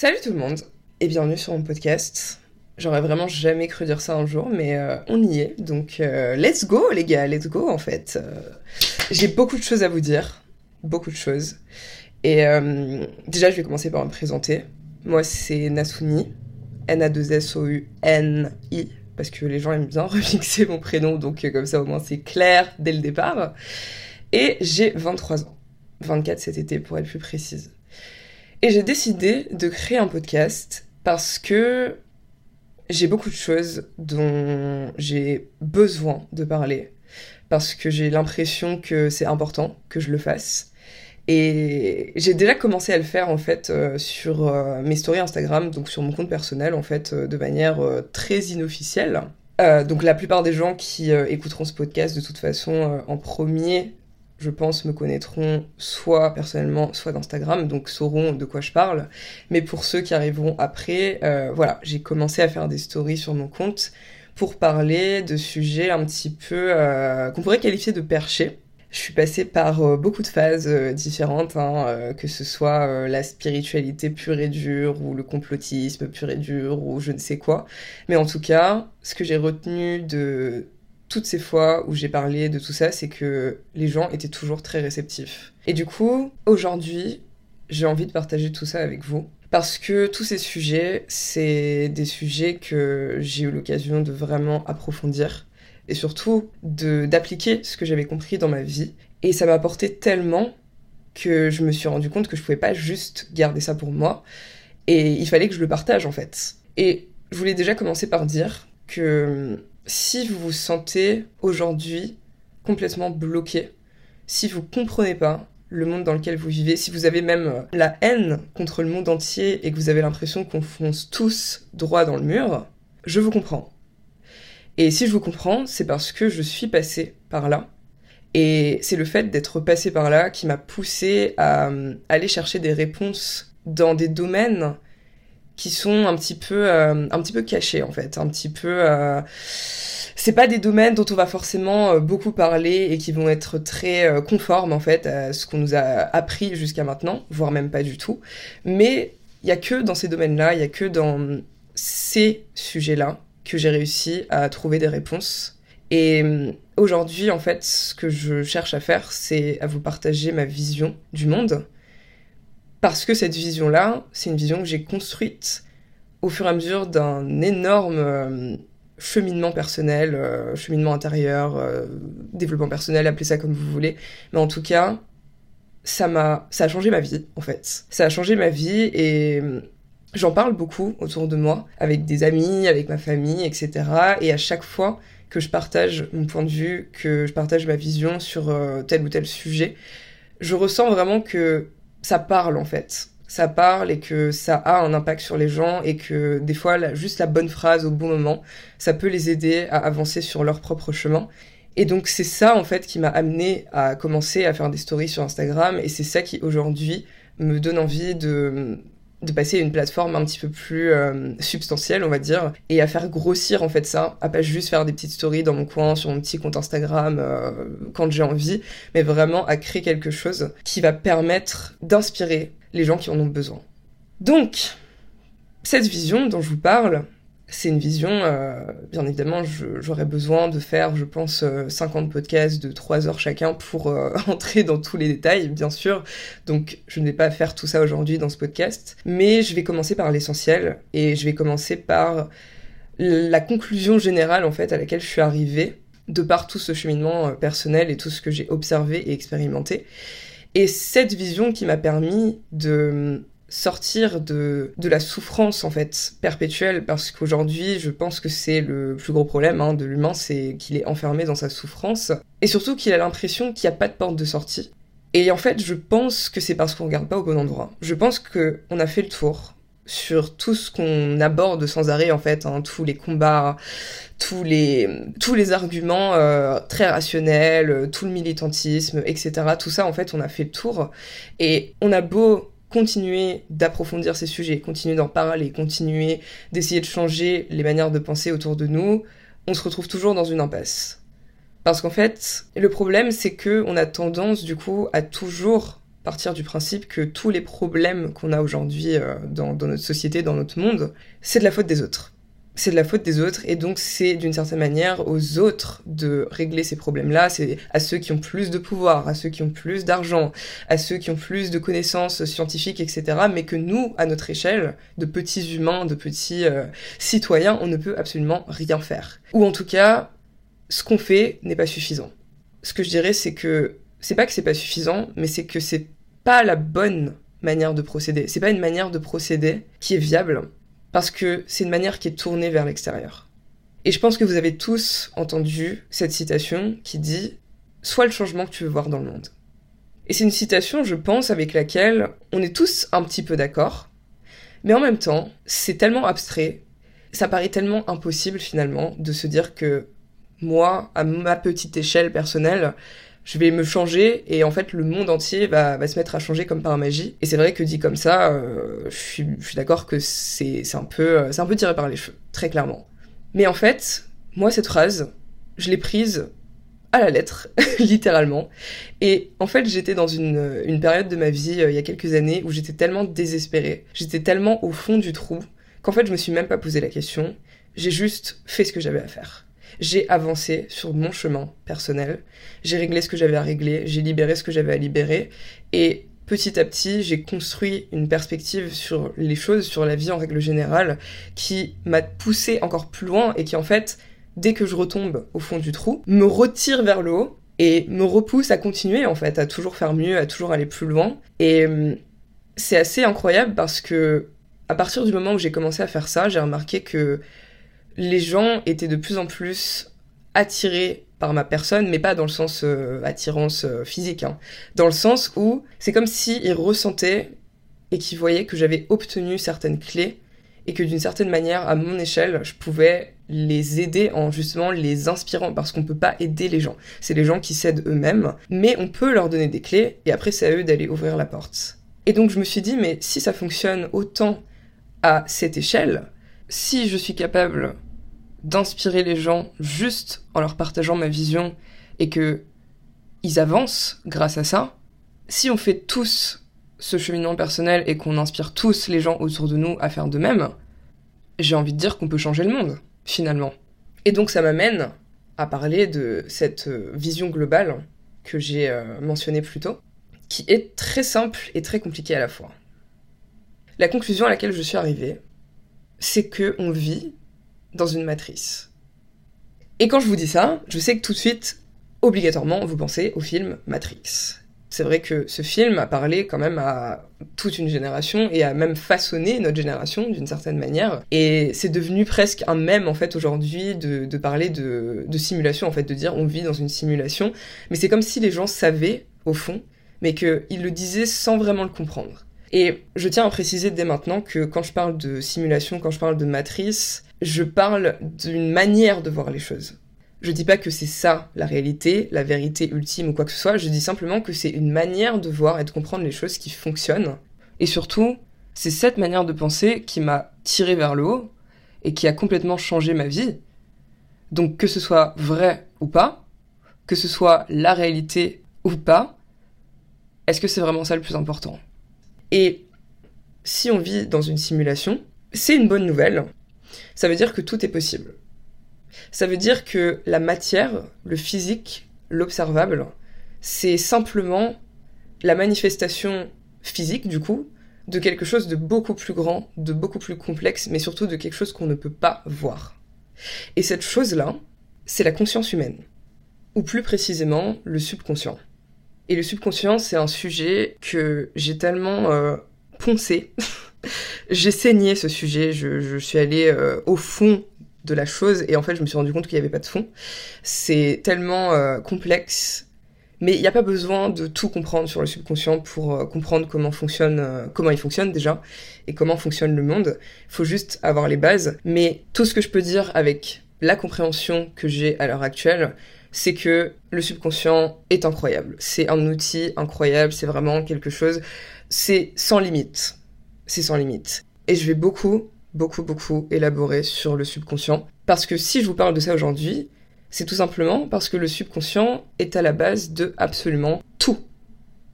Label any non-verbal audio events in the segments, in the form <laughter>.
Salut tout le monde et bienvenue sur mon podcast. J'aurais vraiment jamais cru dire ça un jour, mais euh, on y est. Donc euh, let's go les gars, let's go en fait. Euh, J'ai beaucoup de choses à vous dire, beaucoup de choses. Et déjà je vais commencer par me présenter. Moi c'est Nasuni, N-A-2-S-O-U-N-I, parce que les gens aiment bien <laughs> remixer mon prénom, donc comme ça au moins c'est clair dès le départ. Et j'ai 23 ans, 24 cet été pour être plus précise. Et j'ai décidé de créer un podcast parce que j'ai beaucoup de choses dont j'ai besoin de parler. Parce que j'ai l'impression que c'est important que je le fasse. Et j'ai déjà commencé à le faire en fait euh, sur euh, mes stories Instagram, donc sur mon compte personnel en fait, euh, de manière très inofficielle. Donc la plupart des gens qui écouteront ce podcast de toute façon en premier je pense, me connaîtront soit personnellement, soit d'Instagram, donc sauront de quoi je parle. Mais pour ceux qui arriveront après, euh, voilà, j'ai commencé à faire des stories sur mon compte pour parler de sujets un petit peu euh, qu'on pourrait qualifier de perchés. Je suis passée par euh, beaucoup de phases différentes, hein, que ce soit la spiritualité pure et dure, ou le complotisme pur et dur, ou je ne sais quoi. Mais en tout cas, ce que j'ai retenu de toutes ces fois où j'ai parlé de tout ça, c'est que les gens étaient toujours très réceptifs. Et du coup, aujourd'hui, j'ai envie de partager tout ça avec vous. Parce que tous ces sujets, c'est des sujets que j'ai eu l'occasion de vraiment approfondir. Et surtout, d'appliquer ce que j'avais compris dans ma vie. Et ça m'a apporté tellement que je me suis rendu compte que je pouvais pas juste garder ça pour moi. Et il fallait que je le partage, en fait. Et je voulais déjà commencer par dire que si vous vous sentez aujourd'hui complètement bloqué, si vous comprenez pas le monde dans lequel vous vivez, si vous avez même la haine contre le monde entier et que vous avez l'impression qu'on fonce tous droit dans le mur, je vous comprends. Et si je vous comprends, c'est parce que je suis passée par là. Et c'est le fait d'être passée par là qui m'a poussée à euh, aller chercher des réponses dans des domaines qui sont un petit peu euh, un petit peu cachés en fait, un petit peu euh, c'est pas des domaines dont on va forcément euh, beaucoup parler et qui vont être très conformes en fait à ce qu'on nous a appris jusqu'à maintenant, voire même pas du tout. Mais il y a que dans ces domaines-là, il y a que dans ces sujets-là que j'ai réussi à trouver des réponses. Et aujourd'hui, en fait, ce que je cherche à faire, c'est à vous partager ma vision du monde. Parce que cette vision-là, c'est une vision que j'ai construite au fur et à mesure d'un énorme euh, cheminement personnel, euh, cheminement intérieur, euh, développement personnel, appelez ça comme vous voulez. Mais en tout cas, ça m'a, ça a changé ma vie, en fait. Ça a changé ma vie et euh, j'en parle beaucoup autour de moi, avec des amis, avec ma famille, etc. Et à chaque fois que je partage mon point de vue, que je partage ma vision sur tel ou tel sujet, je ressens vraiment que ça parle, en fait ça parle et que ça a un impact sur les gens et que des fois juste la bonne phrase au bon moment, ça peut les aider à avancer sur leur propre chemin. Et donc c'est ça en fait qui m'a amené à commencer à faire des stories sur Instagram et c'est ça qui aujourd'hui me donne envie de de passer à une plateforme un petit peu plus euh, substantielle, on va dire, et à faire grossir en fait ça, à pas juste faire des petites stories dans mon coin sur mon petit compte Instagram euh, quand j'ai envie, mais vraiment à créer quelque chose qui va permettre d'inspirer les gens qui en ont besoin. Donc, cette vision dont je vous parle, c'est une vision, euh, bien évidemment, j'aurais besoin de faire, je pense, euh, 50 podcasts de 3 heures chacun pour euh, <laughs> entrer dans tous les détails, bien sûr. Donc, je ne vais pas faire tout ça aujourd'hui dans ce podcast. Mais je vais commencer par l'essentiel et je vais commencer par la conclusion générale, en fait, à laquelle je suis arrivée de par tout ce cheminement euh, personnel et tout ce que j'ai observé et expérimenté. Et cette vision qui m'a permis de sortir de, de la souffrance en fait perpétuelle parce qu'aujourd'hui je pense que c'est le plus gros problème hein, de l'humain c'est qu'il est enfermé dans sa souffrance et surtout qu'il a l'impression qu'il n'y a pas de porte de sortie. Et en fait je pense que c'est parce qu'on regarde pas au bon endroit. Je pense que on a fait le tour sur tout ce qu'on aborde sans arrêt en fait, hein, tous les combats, tous les tous les arguments euh, très rationnels, tout le militantisme, etc. Tout ça en fait, on a fait le tour. Et on a beau continuer d'approfondir ces sujets, continuer d'en parler, continuer d'essayer de changer les manières de penser autour de nous, on se retrouve toujours dans une impasse. Parce qu'en fait, le problème c'est que on a tendance du coup à toujours partir du principe que tous les problèmes qu'on a aujourd'hui euh, dans, dans notre société, dans notre monde, c'est de la faute des autres c'est de la faute des autres et donc c'est d'une certaine manière aux autres de régler ces problèmes-là, c'est à ceux qui ont plus de pouvoir, à ceux qui ont plus d'argent, à ceux qui ont plus de connaissances scientifiques, etc. Mais que nous, à notre échelle, de petits humains, de petits euh, citoyens, on ne peut absolument rien faire. Ou en tout cas, ce qu'on fait n'est pas suffisant. Ce que je dirais, c'est que c'est pas que c'est pas suffisant, mais c'est que c'est pas la bonne manière de procéder. C'est pas une manière de procéder qui est viable parce que c'est une manière qui est tournée vers l'extérieur. Et je pense que vous avez tous entendu cette citation qui dit Sois le changement que tu veux voir dans le monde. Et c'est une citation, je pense, avec laquelle on est tous un petit peu d'accord, mais en même temps, c'est tellement abstrait, ça paraît tellement impossible finalement de se dire que moi, à ma petite échelle personnelle, je vais me changer et en fait le monde entier va, va se mettre à changer comme par magie. Et c'est vrai que dit comme ça, euh, je suis, d'accord que c'est un peu euh, c'est un peu tiré par les cheveux, très clairement. Mais en fait, moi cette phrase, je l'ai prise à la lettre, <laughs> littéralement. Et en fait, j'étais dans une, une période de ma vie euh, il y a quelques années où j'étais tellement désespérée, j'étais tellement au fond du trou qu'en fait je me suis même pas posé la question. J'ai juste fait ce que j'avais à faire j'ai avancé sur mon chemin personnel, j'ai réglé ce que j'avais à régler, j'ai libéré ce que j'avais à libérer, et petit à petit, j'ai construit une perspective sur les choses, sur la vie en règle générale, qui m'a poussé encore plus loin et qui en fait, dès que je retombe au fond du trou, me retire vers le haut et me repousse à continuer en fait, à toujours faire mieux, à toujours aller plus loin. Et hum, c'est assez incroyable parce que à partir du moment où j'ai commencé à faire ça, j'ai remarqué que les gens étaient de plus en plus attirés par ma personne, mais pas dans le sens euh, attirance euh, physique, hein. dans le sens où c'est comme s'ils ressentaient et qu'ils voyaient que j'avais obtenu certaines clés et que d'une certaine manière, à mon échelle, je pouvais les aider en justement les inspirant, parce qu'on peut pas aider les gens. C'est les gens qui s'aident eux-mêmes, mais on peut leur donner des clés et après c'est à eux d'aller ouvrir la porte. Et donc je me suis dit, mais si ça fonctionne autant à cette échelle, si je suis capable d'inspirer les gens juste en leur partageant ma vision et que ils avancent grâce à ça, si on fait tous ce cheminement personnel et qu'on inspire tous les gens autour de nous à faire de même, j'ai envie de dire qu'on peut changer le monde, finalement. Et donc ça m'amène à parler de cette euh, vision globale que j'ai euh, mentionnée plus tôt, qui est très simple et très compliquée à la fois. La conclusion à laquelle je suis arrivée, c'est que on vit dans une matrice. Et quand je vous dis ça, je sais que tout de suite, obligatoirement, vous pensez au film Matrix. C'est vrai que ce film a parlé quand même à toute une génération et a même façonné notre génération d'une certaine manière. Et c'est devenu presque un mème en fait aujourd'hui de, parler de, de simulation, en fait, de dire on vit dans une simulation. Mais c'est comme si les gens savaient, au fond, mais qu'ils le disaient sans vraiment le comprendre. Et je tiens à préciser dès maintenant que quand je parle de simulation, quand je parle de matrice, je parle d'une manière de voir les choses. Je dis pas que c'est ça la réalité, la vérité ultime ou quoi que ce soit, je dis simplement que c'est une manière de voir et de comprendre les choses qui fonctionnent. Et surtout, c'est cette manière de penser qui m'a tiré vers le haut et qui a complètement changé ma vie. Donc que ce soit vrai ou pas, que ce soit la réalité ou pas, est-ce que c'est vraiment ça le plus important? Et si on vit dans une simulation, c'est une bonne nouvelle, ça veut dire que tout est possible. Ça veut dire que la matière, le physique, l'observable, c'est simplement la manifestation physique, du coup, de quelque chose de beaucoup plus grand, de beaucoup plus complexe, mais surtout de quelque chose qu'on ne peut pas voir. Et cette chose-là, c'est la conscience humaine, ou plus précisément le subconscient. Et le subconscient, c'est un sujet que j'ai tellement euh, poncé <laughs> j'ai saigné ce sujet, je, suis allée euh, au fond de la chose et en fait je me suis rendu compte qu'il n'y avait pas de fond. C'est tellement euh, complexe, mais il n'y a pas besoin de tout comprendre sur le subconscient pour euh, comprendre comment fonctionne, comment il fonctionne déjà et comment fonctionne le monde. Il faut juste avoir les bases. Mais tout ce que je peux dire avec la compréhension que j'ai à l'heure actuelle, c'est que le subconscient est incroyable. C'est un outil incroyable, c'est vraiment quelque chose, c'est sans limite c'est sans limite. Et je vais beaucoup, beaucoup, beaucoup élaborer sur le subconscient. Parce que si je vous parle de ça aujourd'hui, c'est tout simplement parce que le subconscient est à la base de absolument tout.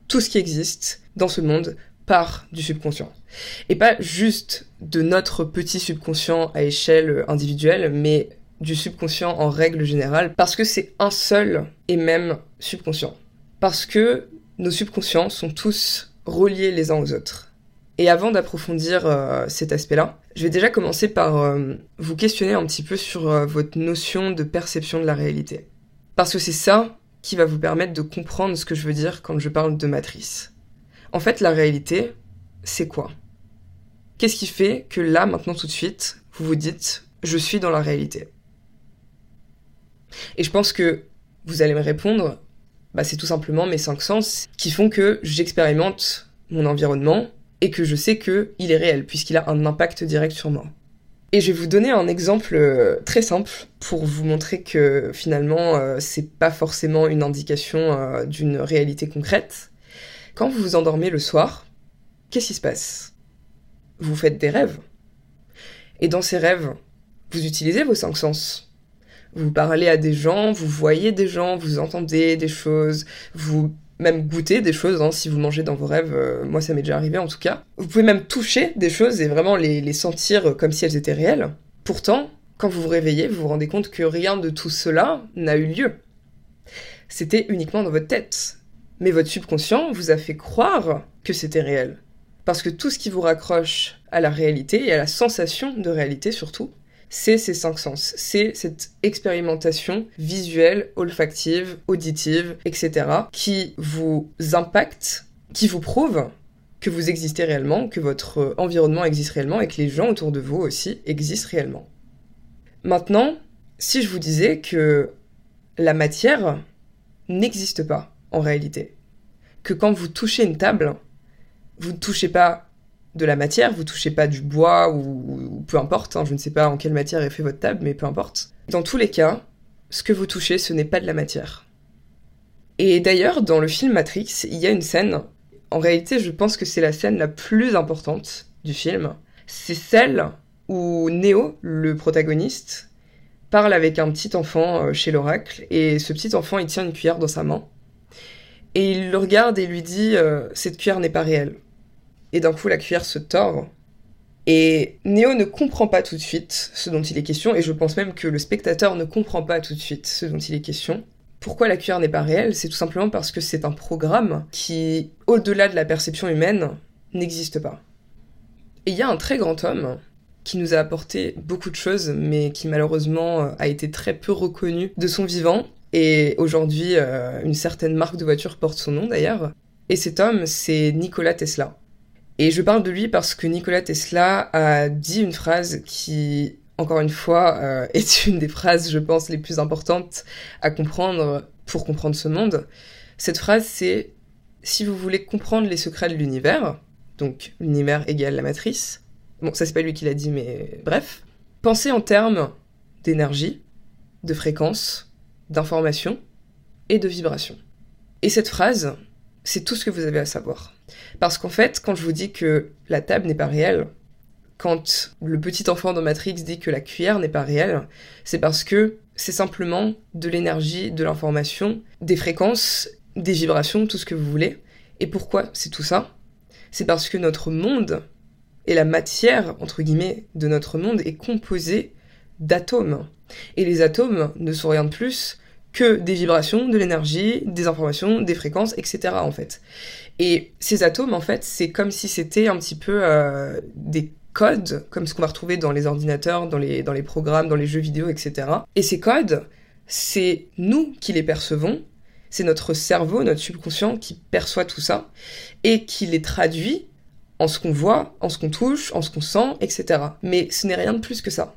tout ce qui existe dans ce monde part du subconscient. Et pas juste de notre petit subconscient à échelle individuelle, mais du subconscient en règle générale, parce que c'est un seul et même subconscient. Parce que nos subconscients sont tous reliés les uns aux autres. Et avant d'approfondir euh, cet aspect-là, je vais déjà commencer par euh, vous questionner un petit peu sur euh, votre notion de perception de la réalité. Parce que c'est ça qui va vous permettre de comprendre ce que je veux dire quand je parle de matrice. En fait, la réalité, c'est quoi? Qu'est-ce qui fait que là, maintenant, tout de suite, vous vous dites, je suis dans la réalité? Et je pense que vous allez me répondre, bah, c'est tout simplement mes cinq sens qui font que j'expérimente mon environnement et que je sais qu'il est réel, puisqu'il a un impact direct sur moi. Et je vais vous donner un exemple euh, très simple pour vous montrer que finalement, euh, c'est pas forcément une indication euh, d'une réalité concrète. Quand vous vous endormez le soir, qu'est-ce qui se passe? Vous faites des rêves. Et dans ces rêves, vous utilisez vos cinq sens. Vous parlez à des gens, vous voyez des gens, vous entendez des choses, vous même goûter des choses, hein, si vous mangez dans vos rêves, euh, moi ça m'est déjà arrivé en tout cas. Vous pouvez même toucher des choses et vraiment les, sentir comme si elles étaient réelles. Pourtant, quand vous vous réveillez, vous vous rendez compte que rien de tout cela n'a eu lieu. C'était uniquement dans votre tête. Mais votre subconscient vous a fait croire que c'était réel. Parce que tout ce qui vous raccroche à la réalité et à la sensation de réalité surtout, c'est ces cinq sens, c'est cette expérimentation visuelle, olfactive, auditive, etc., qui vous impacte, qui vous prouve que vous existez réellement, que votre environnement existe réellement et que les gens autour de vous aussi existent réellement. Maintenant, si je vous disais que la matière n'existe pas en réalité, que quand vous touchez une table, vous ne touchez pas de la matière, vous touchez pas du bois ou, peu importe, hein, je ne sais pas en quelle matière est fait votre table, mais peu importe. Dans tous les cas, ce que vous touchez, ce n'est pas de la matière. Et d'ailleurs, dans le film Matrix, il y a une scène, en réalité je pense que c'est la scène la plus importante du film, c'est celle où Neo, le protagoniste, parle avec un petit enfant euh, chez l'oracle, et ce petit enfant il tient une cuillère dans sa main, et il le regarde et lui dit euh, Cette cuillère n'est pas réelle et d'un coup la cuillère se tord. Et Néo ne comprend pas tout de suite ce dont il est question, et je pense même que le spectateur ne comprend pas tout de suite ce dont il est question. Pourquoi la cuillère n'est pas réelle? C'est tout simplement parce que c'est un programme qui, au-delà de la perception humaine, n'existe pas. Et il y a un très grand homme qui nous a apporté beaucoup de choses, mais qui malheureusement a été très peu reconnu de son vivant. Et aujourd'hui, euh, une certaine marque de voiture porte son nom d'ailleurs. Et cet homme, c'est Nikola Tesla. Et je parle de lui parce que Nikola Tesla a dit une phrase qui, encore une fois, euh, <laughs> est une des phrases, je pense, les plus importantes à comprendre pour comprendre ce monde. Cette phrase, c'est si vous voulez comprendre les secrets de l'univers, donc l'univers égale la matrice, bon, ça c'est pas lui qui l'a dit, mais bref, pensez en termes d'énergie, de fréquence, d'information et de vibration. Et cette phrase, c'est tout ce que vous avez à savoir. Parce qu'en fait, quand je vous dis que la table n'est pas réelle, quand le petit enfant dans Matrix dit que la cuillère n'est pas réelle, c'est parce que c'est simplement de l'énergie, de l'information, des fréquences, des vibrations, tout ce que vous voulez. Et pourquoi c'est tout ça? C'est parce que notre monde et la matière, entre guillemets, de notre monde est composée d'atomes. Et les atomes ne sont rien de plus que des vibrations, de l'énergie, des informations, des fréquences, etc. en fait. Et ces atomes, en fait, c'est comme si c'était un petit peu euh, des codes, comme ce qu'on va retrouver dans les ordinateurs, dans les, dans les programmes, dans les jeux vidéo, etc. Et ces codes, c'est nous qui les percevons, c'est notre cerveau, notre subconscient qui perçoit tout ça, et qui les traduit en ce qu'on voit, en ce qu'on touche, en ce qu'on sent, etc. Mais ce n'est rien de plus que ça.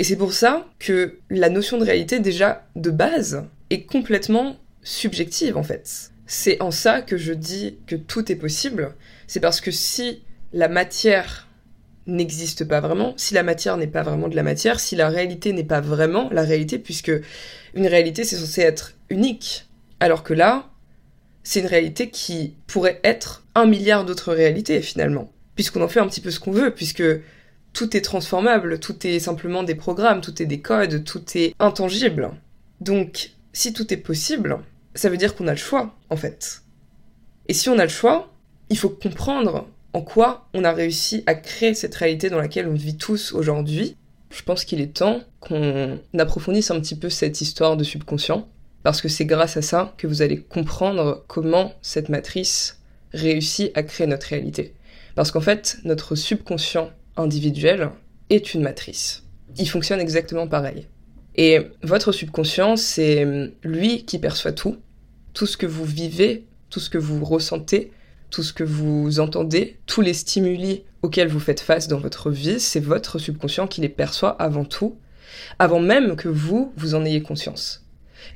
Et c'est pour ça que la notion de réalité, déjà de base, est complètement subjective en fait. C'est en ça que je dis que tout est possible. C'est parce que si la matière n'existe pas vraiment, si la matière n'est pas vraiment de la matière, si la réalité n'est pas vraiment la réalité, puisque une réalité c'est censé être unique, alors que là, c'est une réalité qui pourrait être un milliard d'autres réalités finalement, puisqu'on en fait un petit peu ce qu'on veut, puisque tout est transformable, tout est simplement des programmes, tout est des codes, tout est intangible. Donc, si tout est possible, ça veut dire qu'on a le choix, en fait. Et si on a le choix, il faut comprendre en quoi on a réussi à créer cette réalité dans laquelle on vit tous aujourd'hui. Je pense qu'il est temps qu'on approfondisse un petit peu cette histoire de subconscient, parce que c'est grâce à ça que vous allez comprendre comment cette matrice réussit à créer notre réalité. Parce qu'en fait, notre subconscient individuel est une matrice. Il fonctionne exactement pareil. Et votre subconscient, c'est lui qui perçoit tout. Tout ce que vous vivez, tout ce que vous ressentez, tout ce que vous entendez, tous les stimuli auxquels vous faites face dans votre vie, c'est votre subconscient qui les perçoit avant tout, avant même que vous, vous en ayez conscience.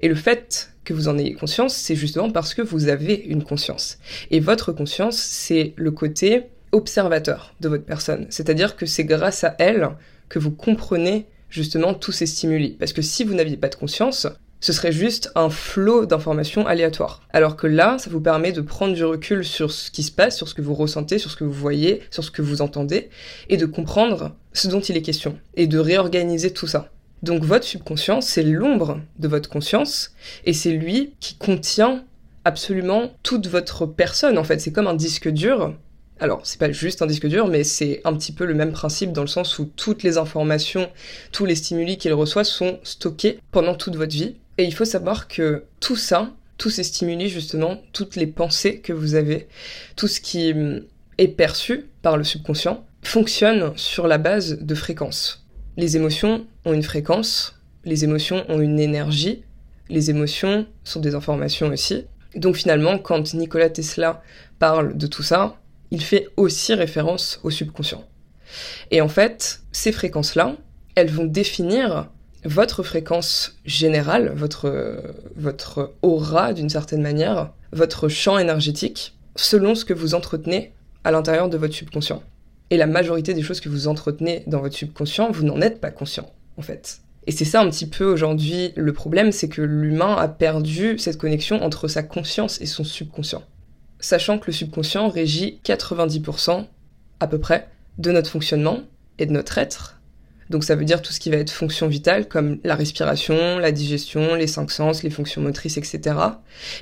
Et le fait que vous en ayez conscience, c'est justement parce que vous avez une conscience. Et votre conscience, c'est le côté observateur de votre personne. C'est-à-dire que c'est grâce à elle que vous comprenez justement tous ces stimuli. Parce que si vous n'aviez pas de conscience, ce serait juste un flot d'informations aléatoires. Alors que là, ça vous permet de prendre du recul sur ce qui se passe, sur ce que vous ressentez, sur ce que vous voyez, sur ce que vous entendez, et de comprendre ce dont il est question, et de réorganiser tout ça. Donc votre subconscient, c'est l'ombre de votre conscience, et c'est lui qui contient absolument toute votre personne, en fait. C'est comme un disque dur alors, c'est pas juste un disque dur, mais c'est un petit peu le même principe dans le sens où toutes les informations, tous les stimuli qu'il reçoit sont stockés pendant toute votre vie. Et il faut savoir que tout ça, tous ces stimuli justement, toutes les pensées que vous avez, tout ce qui hum, est perçu par le subconscient, fonctionne sur la base de fréquences. Les émotions ont une fréquence, les émotions ont une énergie, les émotions sont des informations aussi. Donc finalement, quand Nikola Tesla parle de tout ça, il fait aussi référence au subconscient. Et en fait, ces fréquences-là, elles vont définir votre fréquence générale, votre, aura d'une certaine manière, votre champ énergétique, selon ce que vous entretenez à l'intérieur de votre subconscient. Et la majorité des choses que vous entretenez dans votre subconscient, vous n'en êtes pas conscient, en fait. Et c'est ça un petit peu aujourd'hui le problème, c'est que l'humain a perdu cette connexion entre sa conscience et son subconscient sachant que le subconscient régit 90% à peu près de notre fonctionnement et de notre être. Donc ça veut dire tout ce qui va être fonction vitale comme la respiration, la digestion, les cinq sens, les fonctions motrices, etc.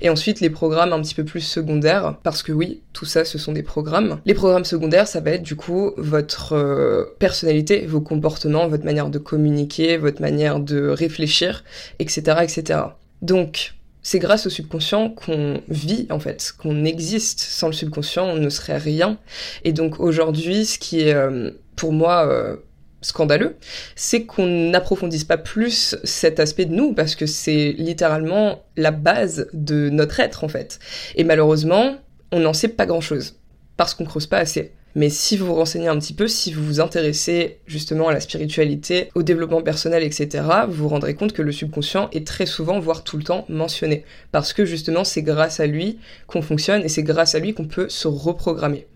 Et ensuite les programmes un petit peu plus secondaires, parce que oui, tout ça ce sont des programmes. Les programmes secondaires, ça va être du coup votre euh, personnalité, vos comportements, votre manière de communiquer, votre manière de réfléchir, etc. etc. Donc c'est grâce au subconscient qu'on vit en fait, qu'on existe. Sans le subconscient, on ne serait rien. Et donc aujourd'hui, ce qui est euh, pour moi euh, scandaleux, c'est qu'on n'approfondisse pas plus cet aspect de nous parce que c'est littéralement la base de notre être en fait. Et malheureusement, on n'en sait pas grand-chose parce qu'on creuse pas assez. Mais si vous vous renseignez un petit peu, si vous vous intéressez justement à la spiritualité, au développement personnel, etc., vous vous rendrez compte que le subconscient est très souvent, voire tout le temps, mentionné. Parce que justement, c'est grâce à lui qu'on fonctionne et c'est grâce à lui qu'on peut se reprogrammer.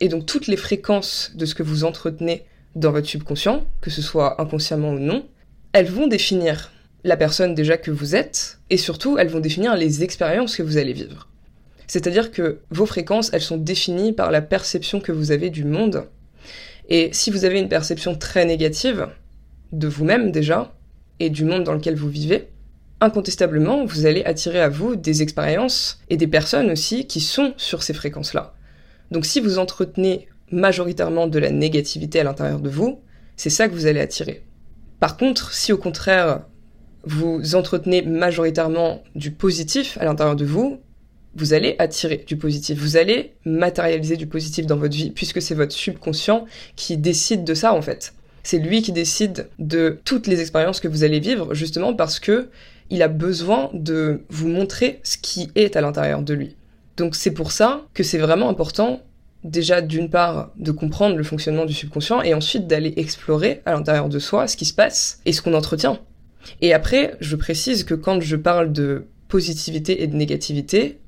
Et donc toutes les fréquences de ce que vous entretenez dans votre subconscient, que ce soit inconsciemment ou non, elles vont définir la personne déjà que vous êtes, et surtout elles vont définir les expériences que vous allez vivre. C'est-à-dire que vos fréquences, elles sont définies par la perception que vous avez du monde. Et si vous avez une perception très négative de vous-même déjà, et du monde dans lequel vous vivez, incontestablement, vous allez attirer à vous des expériences et des personnes aussi qui sont sur ces fréquences-là. Donc si vous entretenez majoritairement de la négativité à l'intérieur de vous, c'est ça que vous allez attirer. Par contre, si au contraire, vous entretenez majoritairement du positif à l'intérieur de vous, vous allez attirer du positif, vous allez matérialiser du positif dans votre vie, puisque c'est votre subconscient qui décide de ça en fait. C'est lui qui décide de toutes les expériences que vous allez vivre, justement parce que il a besoin de vous montrer ce qui est à l'intérieur de lui. Donc c'est pour ça que c'est vraiment important déjà d'une part de comprendre le fonctionnement du subconscient et ensuite d'aller explorer à l'intérieur de soi ce qui se passe et ce qu'on entretient. Et après, je précise que quand je parle de positivité et de négativité,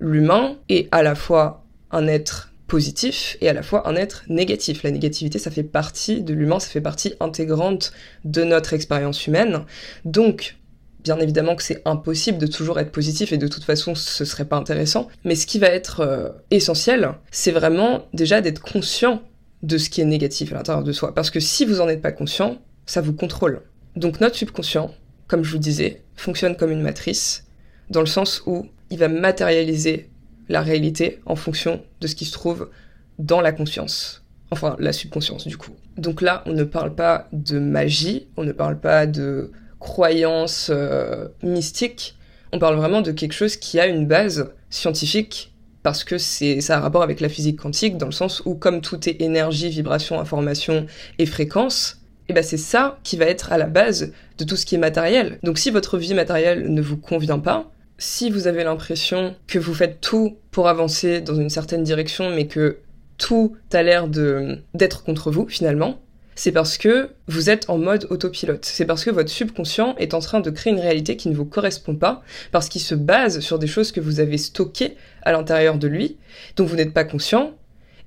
l'humain est à la fois un être positif et à la fois un être négatif. La négativité, ça fait partie de l'humain, ça fait partie intégrante de notre expérience humaine. Donc, bien évidemment que c'est impossible de toujours être positif et de toute façon ce serait pas intéressant. Mais ce qui va être euh, essentiel, c'est vraiment déjà d'être conscient de ce qui est négatif à l'intérieur de soi. Parce que si vous en êtes pas conscient, ça vous contrôle. Donc notre subconscient, comme je vous disais, fonctionne comme une matrice, dans le sens où il va matérialiser la réalité en fonction de ce qui se trouve dans la conscience. Enfin, la subconscience, du coup. Donc là, on ne parle pas de magie, on ne parle pas de croyance euh, mystique, on parle vraiment de quelque chose qui a une base scientifique parce que c'est ça a rapport avec la physique quantique dans le sens où comme tout est énergie, vibration, information et fréquence, et eh ben c'est ça qui va être à la base de tout ce qui est matériel. Donc si votre vie matérielle ne vous convient pas, si vous avez l'impression que vous faites tout pour avancer dans une certaine direction mais que tout a l'air d'être contre vous finalement, c'est parce que vous êtes en mode autopilote. C'est parce que votre subconscient est en train de créer une réalité qui ne vous correspond pas, parce qu'il se base sur des choses que vous avez stockées à l'intérieur de lui, dont vous n'êtes pas conscient,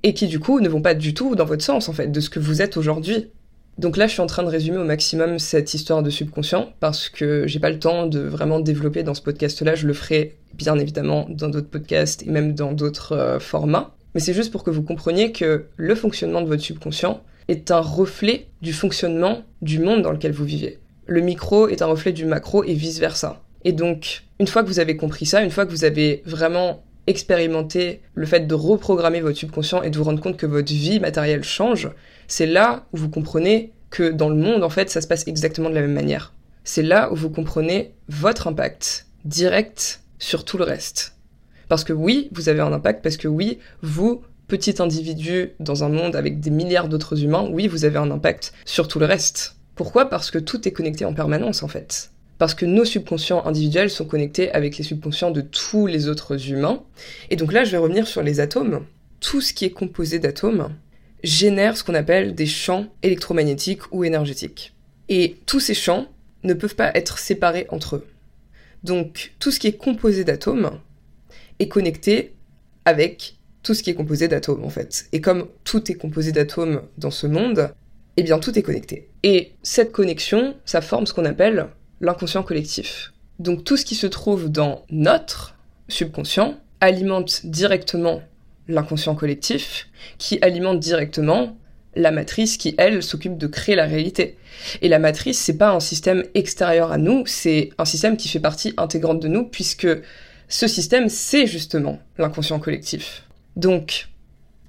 et qui du coup ne vont pas du tout dans votre sens en fait, de ce que vous êtes aujourd'hui. Donc là, je suis en train de résumer au maximum cette histoire de subconscient parce que j'ai pas le temps de vraiment développer dans ce podcast-là. Je le ferai bien évidemment dans d'autres podcasts et même dans d'autres euh, formats. Mais c'est juste pour que vous compreniez que le fonctionnement de votre subconscient, est un reflet du fonctionnement du monde dans lequel vous vivez. Le micro est un reflet du macro et vice-versa. Et donc, une fois que vous avez compris ça, une fois que vous avez vraiment expérimenté le fait de reprogrammer votre subconscient et de vous rendre compte que votre vie matérielle change, c'est là où vous comprenez que dans le monde, en fait, ça se passe exactement de la même manière. C'est là où vous comprenez votre impact direct sur tout le reste. Parce que oui, vous avez un impact, parce que oui, vous petit individu dans un monde avec des milliards d'autres humains, oui, vous avez un impact sur tout le reste. Pourquoi? Parce que tout est connecté en permanence en fait. Parce que nos subconscients individuels sont connectés avec les subconscients de tous les autres humains. Et donc là, je vais revenir sur les atomes. Tout ce qui est composé d'atomes génère ce qu'on appelle des champs électromagnétiques ou énergétiques. Et tous ces champs ne peuvent pas être séparés entre eux. Donc tout ce qui est composé d'atomes est connecté avec tout ce qui est composé d'atomes en fait. Et comme tout est composé d'atomes dans ce monde, eh bien tout est connecté. Et cette connexion, ça forme ce qu'on appelle l'inconscient collectif. Donc tout ce qui se trouve dans notre subconscient alimente directement l'inconscient collectif, qui alimente directement la matrice qui, elle, s'occupe de créer la réalité. Et la matrice, c'est pas un système extérieur à nous, c'est un système qui fait partie intégrante de nous, puisque ce système, c'est justement l'inconscient collectif. Donc,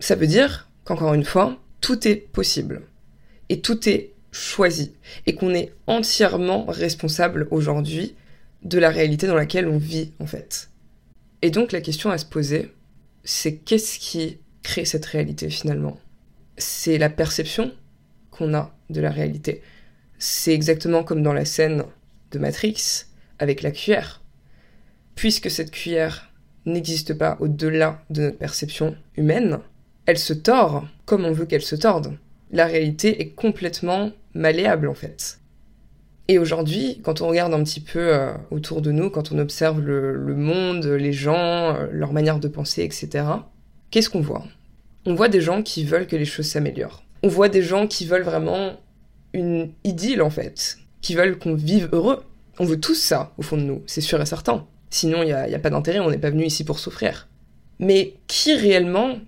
ça veut dire qu'encore une fois, tout est possible. Et tout est choisi. Et qu'on est entièrement responsable aujourd'hui de la réalité dans laquelle on vit, en fait. Et donc, la question à se poser, c'est qu'est-ce qui crée cette réalité finalement? C'est la perception qu'on a de la réalité. C'est exactement comme dans la scène de Matrix avec la cuillère. Puisque cette cuillère n'existe pas au-delà de notre perception humaine, elle se tord comme on veut qu'elle se torde. La réalité est complètement malléable en fait. Et aujourd'hui, quand on regarde un petit peu euh, autour de nous, quand on observe le, monde, les gens, euh, leur manière de penser, etc., qu'est-ce qu'on voit? On voit des gens qui veulent que les choses s'améliorent. On voit des gens qui veulent vraiment une idylle en fait, qui veulent qu'on vive heureux. On veut tous ça au fond de nous, c'est sûr et certain. Sinon, il n'y a, pas d'intérêt, on n'est pas venu ici pour souffrir. Mais qui réellement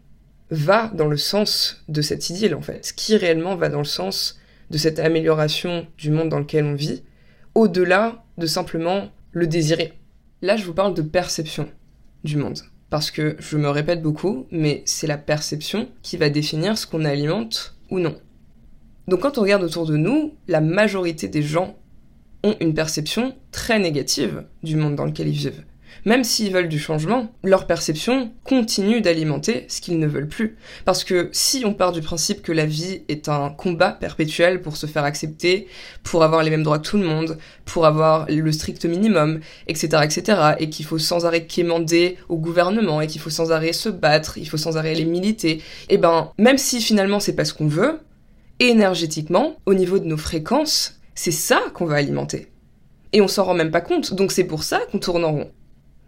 va dans le sens de cette idylle, en fait? Qui réellement va dans le sens de cette amélioration du monde dans lequel on vit, au-delà de simplement le désirer Là, je vous parle de perception du monde. Parce que je me répète beaucoup, mais c'est la perception qui va définir ce qu'on alimente ou non. Donc quand on regarde autour de nous, la majorité des gens ont une perception très négative du monde dans lequel ils vivent. Même s'ils veulent du changement, leur perception continue d'alimenter ce qu'ils ne veulent plus. Parce que si on part du principe que la vie est un combat perpétuel pour se faire accepter, pour avoir les mêmes droits que tout le monde, pour avoir le strict minimum, etc., etc., et qu'il faut sans arrêt quémander au gouvernement, et qu'il faut sans arrêt se battre, il faut sans arrêt les militer, et eh ben, même si finalement c'est pas ce qu'on veut, énergétiquement, au niveau de nos fréquences, c'est ça qu'on va alimenter. Et on s'en rend même pas compte, donc c'est pour ça qu'on tourne en rond.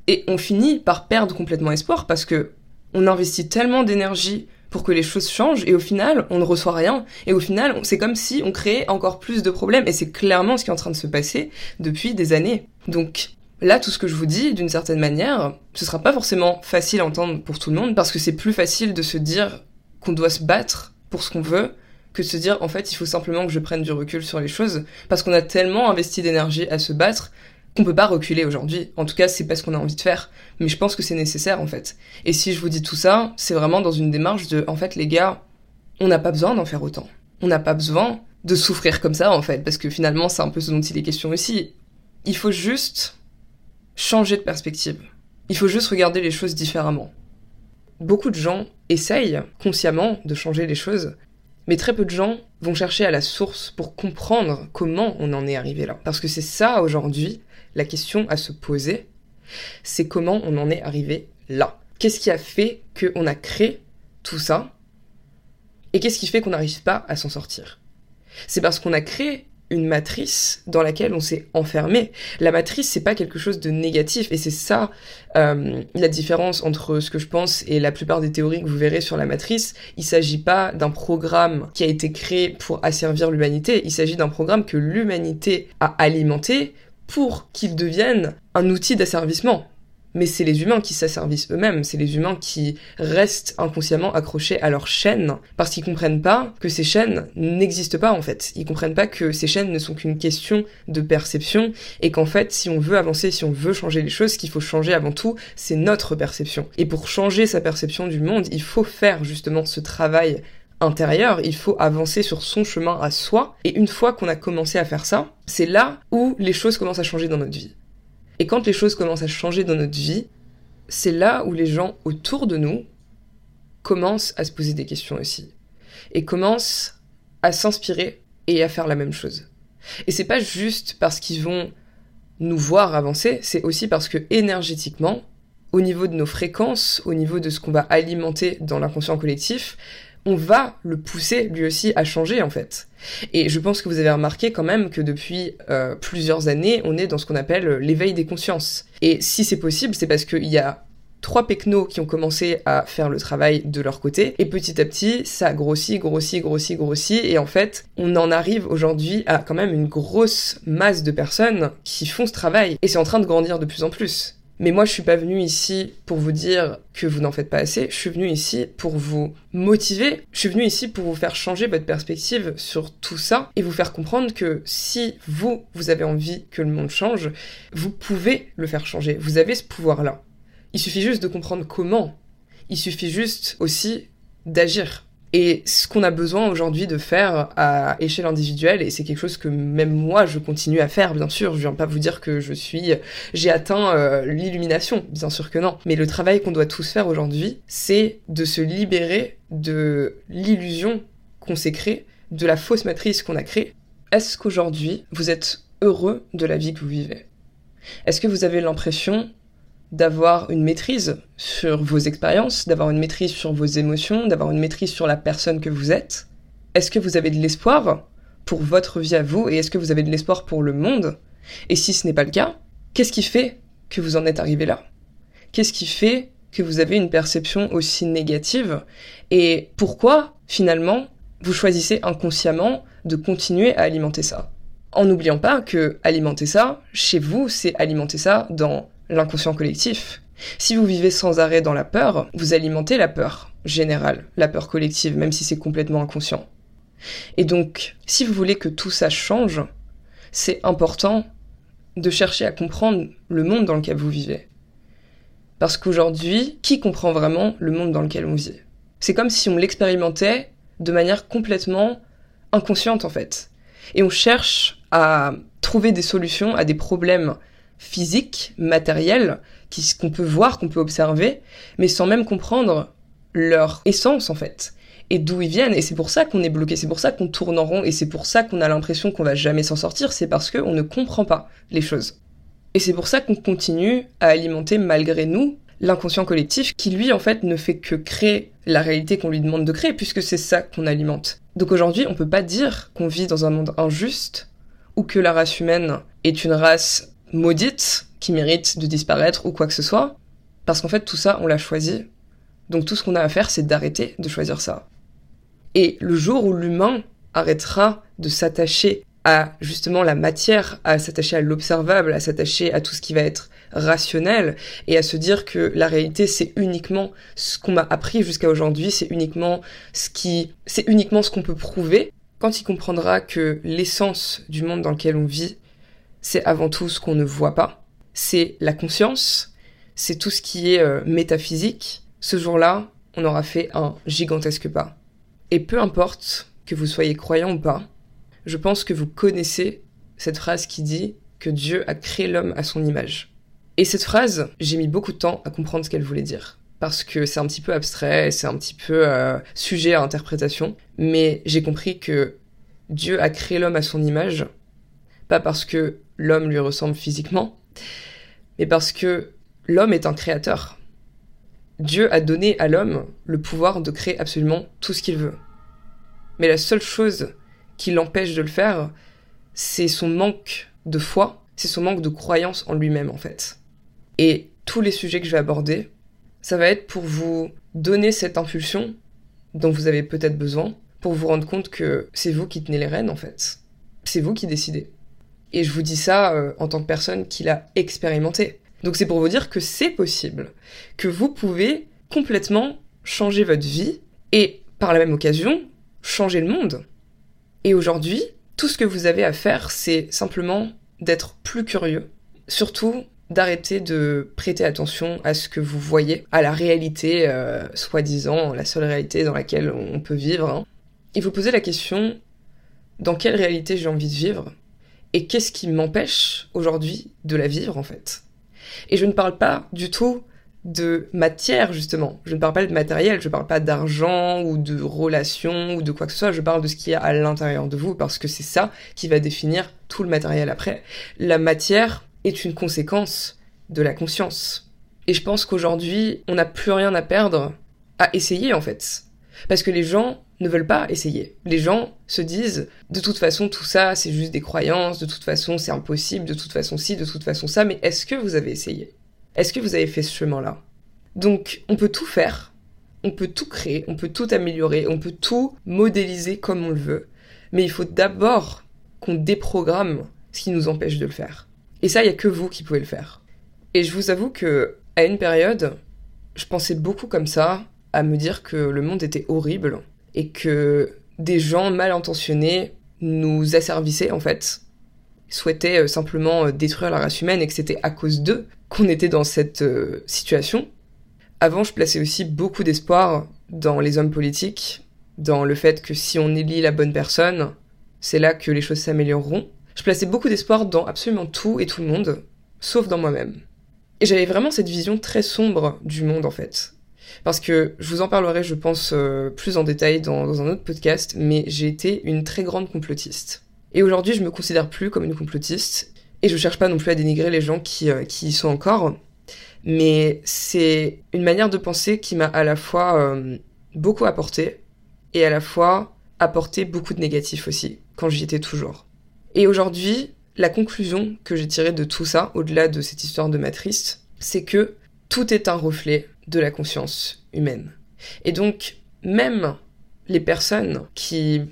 Et on finit par perdre complètement espoir parce que on investit tellement d'énergie pour que les choses changent et au final on ne reçoit rien et au final c'est comme si on créait encore plus de problèmes et c'est clairement ce qui est en train de se passer depuis des années. Donc là tout ce que je vous dis d'une certaine manière, ce sera pas forcément facile à entendre pour tout le monde parce que c'est plus facile de se dire qu'on doit se battre pour ce qu'on veut que de se dire en fait il faut simplement que je prenne du recul sur les choses parce qu'on a tellement investi d'énergie à se battre qu'on peut pas reculer aujourd'hui. En tout cas, c'est pas ce qu'on a envie de faire. Mais je pense que c'est nécessaire, en fait. Et si je vous dis tout ça, c'est vraiment dans une démarche de, en fait, les gars, on n'a pas besoin d'en faire autant. On n'a pas besoin de souffrir comme ça, en fait, parce que finalement, c'est un peu ce dont il est question aussi. Il faut juste changer de perspective. Il faut juste regarder les choses différemment. Beaucoup de gens essayent consciemment de changer les choses, mais très peu de gens vont chercher à la source pour comprendre comment on en est arrivé là. Parce que c'est ça aujourd'hui, la question à se poser, c'est comment on en est arrivé là. Qu'est-ce qui a fait qu'on a créé tout ça Et qu'est-ce qui fait qu'on n'arrive pas à s'en sortir? C'est parce qu'on a créé une matrice dans laquelle on s'est enfermé. La matrice, c'est pas quelque chose de négatif, et c'est ça euh, la différence entre ce que je pense et la plupart des théories que vous verrez sur la matrice. Il s'agit pas d'un programme qui a été créé pour asservir l'humanité, il s'agit d'un programme que l'humanité a alimenté pour qu'il devienne un outil d'asservissement mais c'est les humains qui s'asservissent eux-mêmes, c'est les humains qui restent inconsciemment accrochés à leurs chaînes, parce qu'ils comprennent pas que ces chaînes n'existent pas en fait. Ils comprennent pas que ces chaînes ne sont qu'une question de perception, et qu'en fait, si on veut avancer, si on veut changer les choses, ce qu'il faut changer avant tout, c'est notre perception. Et pour changer sa perception du monde, il faut faire justement ce travail intérieur, il faut avancer sur son chemin à soi, et une fois qu'on a commencé à faire ça, c'est là où les choses commencent à changer dans notre vie. Et quand les choses commencent à changer dans notre vie, c'est là où les gens autour de nous commencent à se poser des questions aussi. Et commencent à s'inspirer et à faire la même chose. Et c'est pas juste parce qu'ils vont nous voir avancer, c'est aussi parce que énergétiquement, au niveau de nos fréquences, au niveau de ce qu'on va alimenter dans l'inconscient collectif, on va le pousser lui aussi à changer en fait. Et je pense que vous avez remarqué quand même que depuis euh, plusieurs années, on est dans ce qu'on appelle l'éveil des consciences. Et si c'est possible, c'est parce qu'il y a trois pecnos qui ont commencé à faire le travail de leur côté, et petit à petit, ça grossit, grossit, grossit, grossit, et en fait, on en arrive aujourd'hui à quand même une grosse masse de personnes qui font ce travail, et c'est en train de grandir de plus en plus. Mais moi, je suis pas venue ici pour vous dire que vous n'en faites pas assez. Je suis venue ici pour vous motiver. Je suis venue ici pour vous faire changer votre perspective sur tout ça et vous faire comprendre que si vous, vous avez envie que le monde change, vous pouvez le faire changer. Vous avez ce pouvoir-là. Il suffit juste de comprendre comment. Il suffit juste aussi d'agir. Et ce qu'on a besoin aujourd'hui de faire à échelle individuelle, et c'est quelque chose que même moi je continue à faire, bien sûr, je viens pas vous dire que je suis, j'ai atteint euh, l'illumination, bien sûr que non. Mais le travail qu'on doit tous faire aujourd'hui, c'est de se libérer de l'illusion qu'on s'est créée, de la fausse matrice qu'on a créée. Est-ce qu'aujourd'hui vous êtes heureux de la vie que vous vivez? Est-ce que vous avez l'impression d'avoir une maîtrise sur vos expériences, d'avoir une maîtrise sur vos émotions, d'avoir une maîtrise sur la personne que vous êtes. Est-ce que vous avez de l'espoir pour votre vie à vous et est-ce que vous avez de l'espoir pour le monde? Et si ce n'est pas le cas, qu'est-ce qui fait que vous en êtes arrivé là? Qu'est-ce qui fait que vous avez une perception aussi négative? Et pourquoi, finalement, vous choisissez inconsciemment de continuer à alimenter ça? En n'oubliant pas que alimenter ça, chez vous, c'est alimenter ça dans l'inconscient collectif. Si vous vivez sans arrêt dans la peur, vous alimentez la peur générale, la peur collective, même si c'est complètement inconscient. Et donc, si vous voulez que tout ça change, c'est important de chercher à comprendre le monde dans lequel vous vivez. Parce qu'aujourd'hui, qui comprend vraiment le monde dans lequel on vit? C'est comme si on l'expérimentait de manière complètement inconsciente en fait. Et on cherche à trouver des solutions à des problèmes physiques, matériels, qu'on peut voir, qu'on peut observer, mais sans même comprendre leur essence en fait et d'où ils viennent. Et c'est pour ça qu'on est bloqué, c'est pour ça qu'on tourne en rond, et c'est pour ça qu'on a l'impression qu'on va jamais s'en sortir, c'est parce qu'on ne comprend pas les choses. Et c'est pour ça qu'on continue à alimenter malgré nous l'inconscient collectif qui lui en fait ne fait que créer la réalité qu'on lui demande de créer puisque c'est ça qu'on alimente. Donc aujourd'hui on peut pas dire qu'on vit dans un monde injuste ou que la race humaine est une race maudite qui mérite de disparaître ou quoi que ce soit. Parce qu'en fait, tout ça, on l'a choisi. Donc tout ce qu'on a à faire, c'est d'arrêter de choisir ça. Et le jour où l'humain arrêtera de s'attacher à justement la matière, à s'attacher à l'observable, à s'attacher à tout ce qui va être rationnel et à se dire que la réalité c'est uniquement ce qu'on m'a appris jusqu'à aujourd'hui, c'est uniquement ce qui c'est uniquement ce qu'on peut prouver. Quand il comprendra que l'essence du monde dans lequel on vit c'est avant tout ce qu'on ne voit pas. C'est la conscience, c'est tout ce qui est euh, métaphysique. Ce jour-là, on aura fait un gigantesque pas. Et peu importe que vous soyez croyant ou pas, je pense que vous connaissez cette phrase qui dit que Dieu a créé l'homme à son image. Et cette phrase, j'ai mis beaucoup de temps à comprendre ce qu'elle voulait dire. Parce que c'est un petit peu abstrait, c'est un petit peu euh, sujet à interprétation. Mais j'ai compris que Dieu a créé l'homme à son image, pas parce que l'homme lui ressemble physiquement, mais parce que l'homme est un créateur. Dieu a donné à l'homme le pouvoir de créer absolument tout ce qu'il veut. Mais la seule chose qui l'empêche de le faire, c'est son manque de foi, c'est son manque de croyance en lui-même en fait. Et tous les sujets que je vais aborder, ça va être pour vous donner cette impulsion dont vous avez peut-être besoin, pour vous rendre compte que c'est vous qui tenez les rênes en fait. C'est vous qui décidez. Et je vous dis ça euh, en tant que personne qui l'a expérimenté. Donc c'est pour vous dire que c'est possible, que vous pouvez complètement changer votre vie et par la même occasion changer le monde. Et aujourd'hui, tout ce que vous avez à faire, c'est simplement d'être plus curieux. Surtout d'arrêter de prêter attention à ce que vous voyez, à la réalité, euh, soi-disant, la seule réalité dans laquelle on peut vivre. Hein. Et vous posez la question, dans quelle réalité j'ai envie de vivre? Et qu'est-ce qui m'empêche aujourd'hui de la vivre en fait? Et je ne parle pas du tout de matière justement. Je ne parle pas de matériel, je ne parle pas d'argent ou de relations ou de quoi que ce soit, je parle de ce qu'il y a à l'intérieur de vous parce que c'est ça qui va définir tout le matériel après. La matière est une conséquence de la conscience. Et je pense qu'aujourd'hui, on n'a plus rien à perdre à essayer en fait. Parce que les gens ne veulent pas essayer. Les gens se disent de toute façon tout ça c'est juste des croyances, de toute façon c'est impossible, de toute façon ci, de toute façon ça, mais est-ce que vous avez essayé? Est-ce que vous avez fait ce chemin-là? Donc, on peut tout faire, on peut tout créer, on peut tout améliorer, on peut tout modéliser comme on le veut, mais il faut d'abord qu'on déprogramme ce qui nous empêche de le faire. Et ça, il n'y a que vous qui pouvez le faire. Et je vous avoue que, à une période, je pensais beaucoup comme ça, à me dire que le monde était horrible et que des gens mal intentionnés nous asservissaient en fait, souhaitaient euh, simplement euh, détruire la race humaine et que c'était à cause d'eux qu'on était dans cette euh, situation. Avant, je plaçais aussi beaucoup d'espoir dans les hommes politiques, dans le fait que si on élit la bonne personne, c'est là que les choses s'amélioreront. Je plaçais beaucoup d'espoir dans absolument tout et tout le monde, sauf dans moi-même. Et j'avais vraiment cette vision très sombre du monde en fait. Parce que je vous en parlerai, je pense, euh, plus en détail dans, un autre podcast, mais j'ai été une très grande complotiste. Et aujourd'hui, je me considère plus comme une complotiste, et je cherche pas non plus à dénigrer les gens qui, euh, qui y sont encore. Mais c'est une manière de penser qui m'a à la fois euh, beaucoup apporté et à la fois apporté beaucoup de négatifs aussi, quand j'y étais toujours. Et aujourd'hui, la conclusion que j'ai tirée de tout ça, au-delà de cette histoire de matrice, c'est que tout est un reflet de la conscience humaine. Et donc, même les personnes qui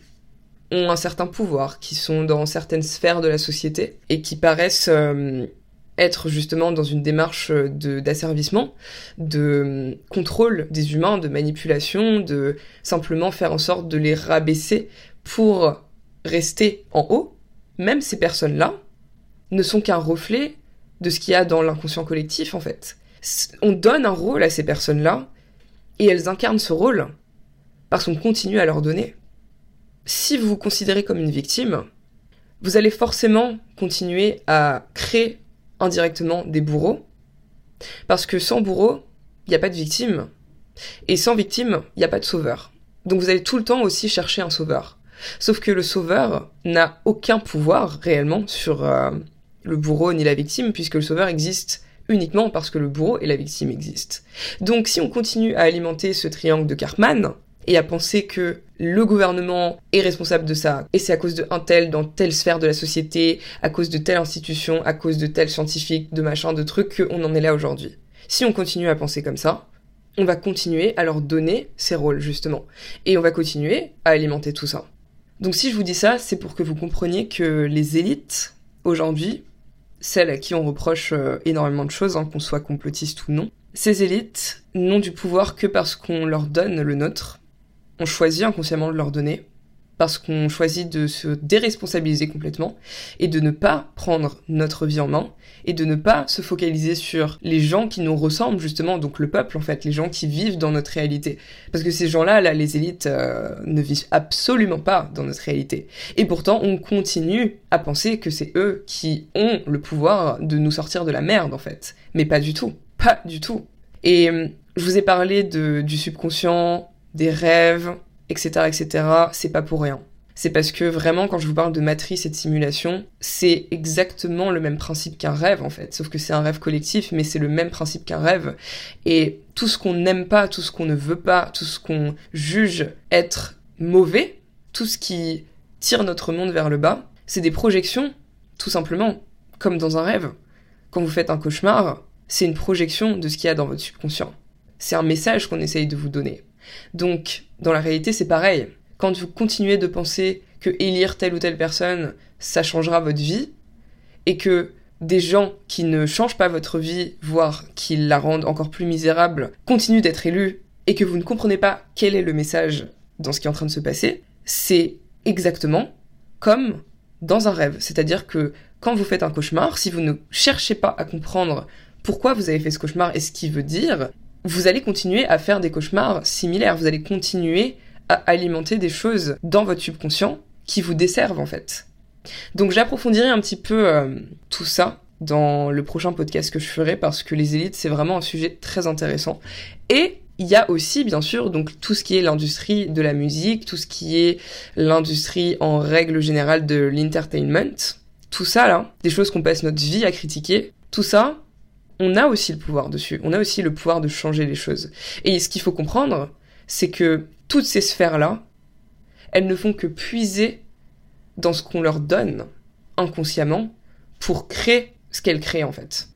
ont un certain pouvoir, qui sont dans certaines sphères de la société et qui paraissent euh, être justement dans une démarche d'asservissement, de, contrôle des humains, de manipulation, de simplement faire en sorte de les rabaisser pour rester en haut, même ces personnes-là ne sont qu'un reflet de ce qu'il y a dans l'inconscient collectif en fait. On donne un rôle à ces personnes-là et elles incarnent ce rôle parce qu'on continue à leur donner si vous vous considérez comme une victime, vous allez forcément continuer à créer indirectement des bourreaux, parce que sans bourreau, il n'y a pas de victime, et sans victime, il n'y a pas de sauveur. Donc vous allez tout le temps aussi chercher un sauveur. Sauf que le sauveur n'a aucun pouvoir réellement sur euh, le bourreau ni la victime, puisque le sauveur existe uniquement parce que le bourreau et la victime existent. Donc si on continue à alimenter ce triangle de Cartman, et à penser que le gouvernement est responsable de ça, et c'est à cause de un tel dans telle sphère de la société, à cause de telle institution, à cause de tel scientifique, de machin, de trucs, qu'on en est là aujourd'hui. Si on continue à penser comme ça, on va continuer à leur donner ces rôles, justement. Et on va continuer à alimenter tout ça. Donc si je vous dis ça, c'est pour que vous compreniez que les élites, aujourd'hui, celles à qui on reproche euh, énormément de choses, hein, qu'on soit complotiste ou non, ces élites n'ont du pouvoir que parce qu'on leur donne le nôtre, on choisit inconsciemment de leur donner, parce qu'on choisit de se déresponsabiliser complètement et de ne pas prendre notre vie en main et de ne pas se focaliser sur les gens qui nous ressemblent justement, donc le peuple en fait, les gens qui vivent dans notre réalité. Parce que ces gens-là, là, les élites euh, ne vivent absolument pas dans notre réalité. Et pourtant, on continue à penser que c'est eux qui ont le pouvoir de nous sortir de la merde en fait. Mais pas du tout. Pas du tout. Et euh, je vous ai parlé de, du subconscient, des rêves, etc., etc. C'est pas pour rien. C'est parce que vraiment, quand je vous parle de matrice et de simulation, c'est exactement le même principe qu'un rêve, en fait. Sauf que c'est un rêve collectif, mais c'est le même principe qu'un rêve. Et tout ce qu'on n'aime pas, tout ce qu'on ne veut pas, tout ce qu'on juge être mauvais, tout ce qui tire notre monde vers le bas, c'est des projections, tout simplement, comme dans un rêve. Quand vous faites un cauchemar, c'est une projection de ce qu'il y a dans votre subconscient. C'est un message qu'on essaye de vous donner. Donc, dans la réalité, c'est pareil. Quand vous continuez de penser que élire telle ou telle personne, ça changera votre vie, et que des gens qui ne changent pas votre vie, voire qui la rendent encore plus misérable, continuent d'être élus, et que vous ne comprenez pas quel est le message dans ce qui est en train de se passer, c'est exactement comme dans un rêve. C'est-à-dire que quand vous faites un cauchemar, si vous ne cherchez pas à comprendre pourquoi vous avez fait ce cauchemar et ce qu'il veut dire, vous allez continuer à faire des cauchemars similaires, vous allez continuer à alimenter des choses dans votre subconscient qui vous desservent en fait. Donc j'approfondirai un petit peu euh, tout ça dans le prochain podcast que je ferai parce que les élites c'est vraiment un sujet très intéressant. Et il y a aussi bien sûr donc tout ce qui est l'industrie de la musique, tout ce qui est l'industrie en règle générale de l'entertainment, tout ça là, des choses qu'on passe notre vie à critiquer, tout ça, on a aussi le pouvoir dessus, on a aussi le pouvoir de changer les choses. Et ce qu'il faut comprendre, c'est que toutes ces sphères-là, elles ne font que puiser dans ce qu'on leur donne inconsciemment pour créer ce qu'elles créent en fait.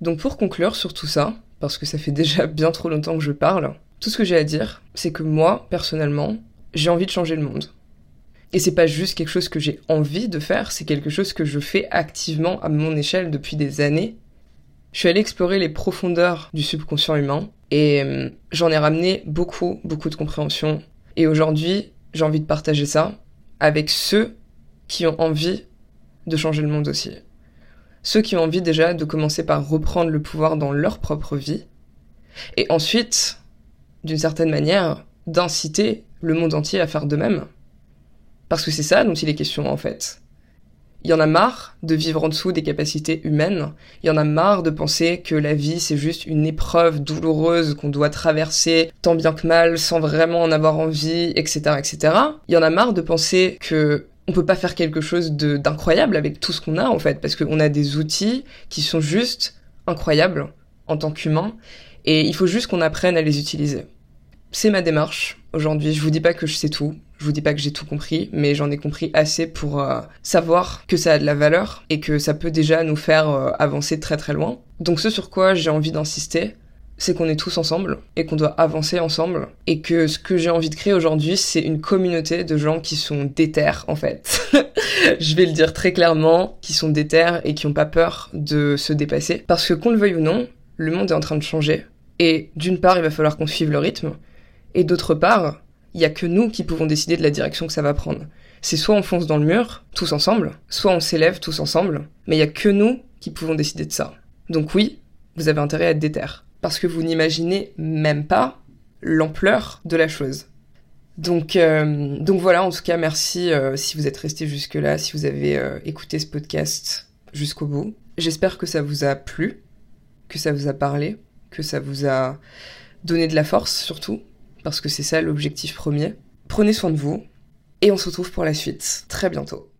Donc pour conclure sur tout ça, parce que ça fait déjà <laughs> bien trop longtemps que je parle, tout ce que j'ai à dire, c'est que moi, personnellement, j'ai envie de changer le monde. Et c'est pas juste quelque chose que j'ai envie de faire, c'est quelque chose que je fais activement à mon échelle depuis des années je suis allée explorer les profondeurs du subconscient humain et euh, j'en ai ramené beaucoup, beaucoup de compréhension. Et aujourd'hui, j'ai envie de partager ça avec ceux qui ont envie de changer le monde aussi. Ceux qui ont envie déjà de commencer par reprendre le pouvoir dans leur propre vie et ensuite, d'une certaine manière, d'inciter le monde entier à faire de même. Parce que c'est ça dont il est question en fait. Il y en a marre de vivre en dessous des capacités humaines. Il y en a marre de penser que la vie c'est juste une épreuve douloureuse qu'on doit traverser tant bien que mal sans vraiment en avoir envie, etc., etc. Il y en a marre de penser que on peut pas faire quelque chose d'incroyable avec tout ce qu'on a en fait, parce qu'on a des outils qui sont juste incroyables en tant qu'humain, et il faut juste qu'on apprenne à les utiliser. C'est ma démarche aujourd'hui. Je vous dis pas que je sais tout. Je vous dis pas que j'ai tout compris, mais j'en ai compris assez pour euh, savoir que ça a de la valeur et que ça peut déjà nous faire euh, avancer très très loin. Donc ce sur quoi j'ai envie d'insister, c'est qu'on est tous ensemble et qu'on doit avancer ensemble et que ce que j'ai envie de créer aujourd'hui, c'est une communauté de gens qui sont déter en fait. <laughs> je vais le dire très clairement, qui sont déter et qui ont pas peur de se dépasser parce que qu'on le veuille ou non, le monde est en train de changer et d'une part, il va falloir qu'on suive le rythme et d'autre part, il y a que nous qui pouvons décider de la direction que ça va prendre. C'est soit on fonce dans le mur, tous ensemble, soit on s'élève tous ensemble, mais il y a que nous qui pouvons décider de ça. Donc oui, vous avez intérêt à être déter, parce que vous n'imaginez même pas l'ampleur de la chose. Donc, euh, donc voilà, en tout cas, merci euh, si vous êtes resté jusque-là, si vous avez euh, écouté ce podcast jusqu'au bout. J'espère que ça vous a plu, que ça vous a parlé, que ça vous a donné de la force surtout, parce que c'est ça l'objectif premier. Prenez soin de vous et on se retrouve pour la suite très bientôt.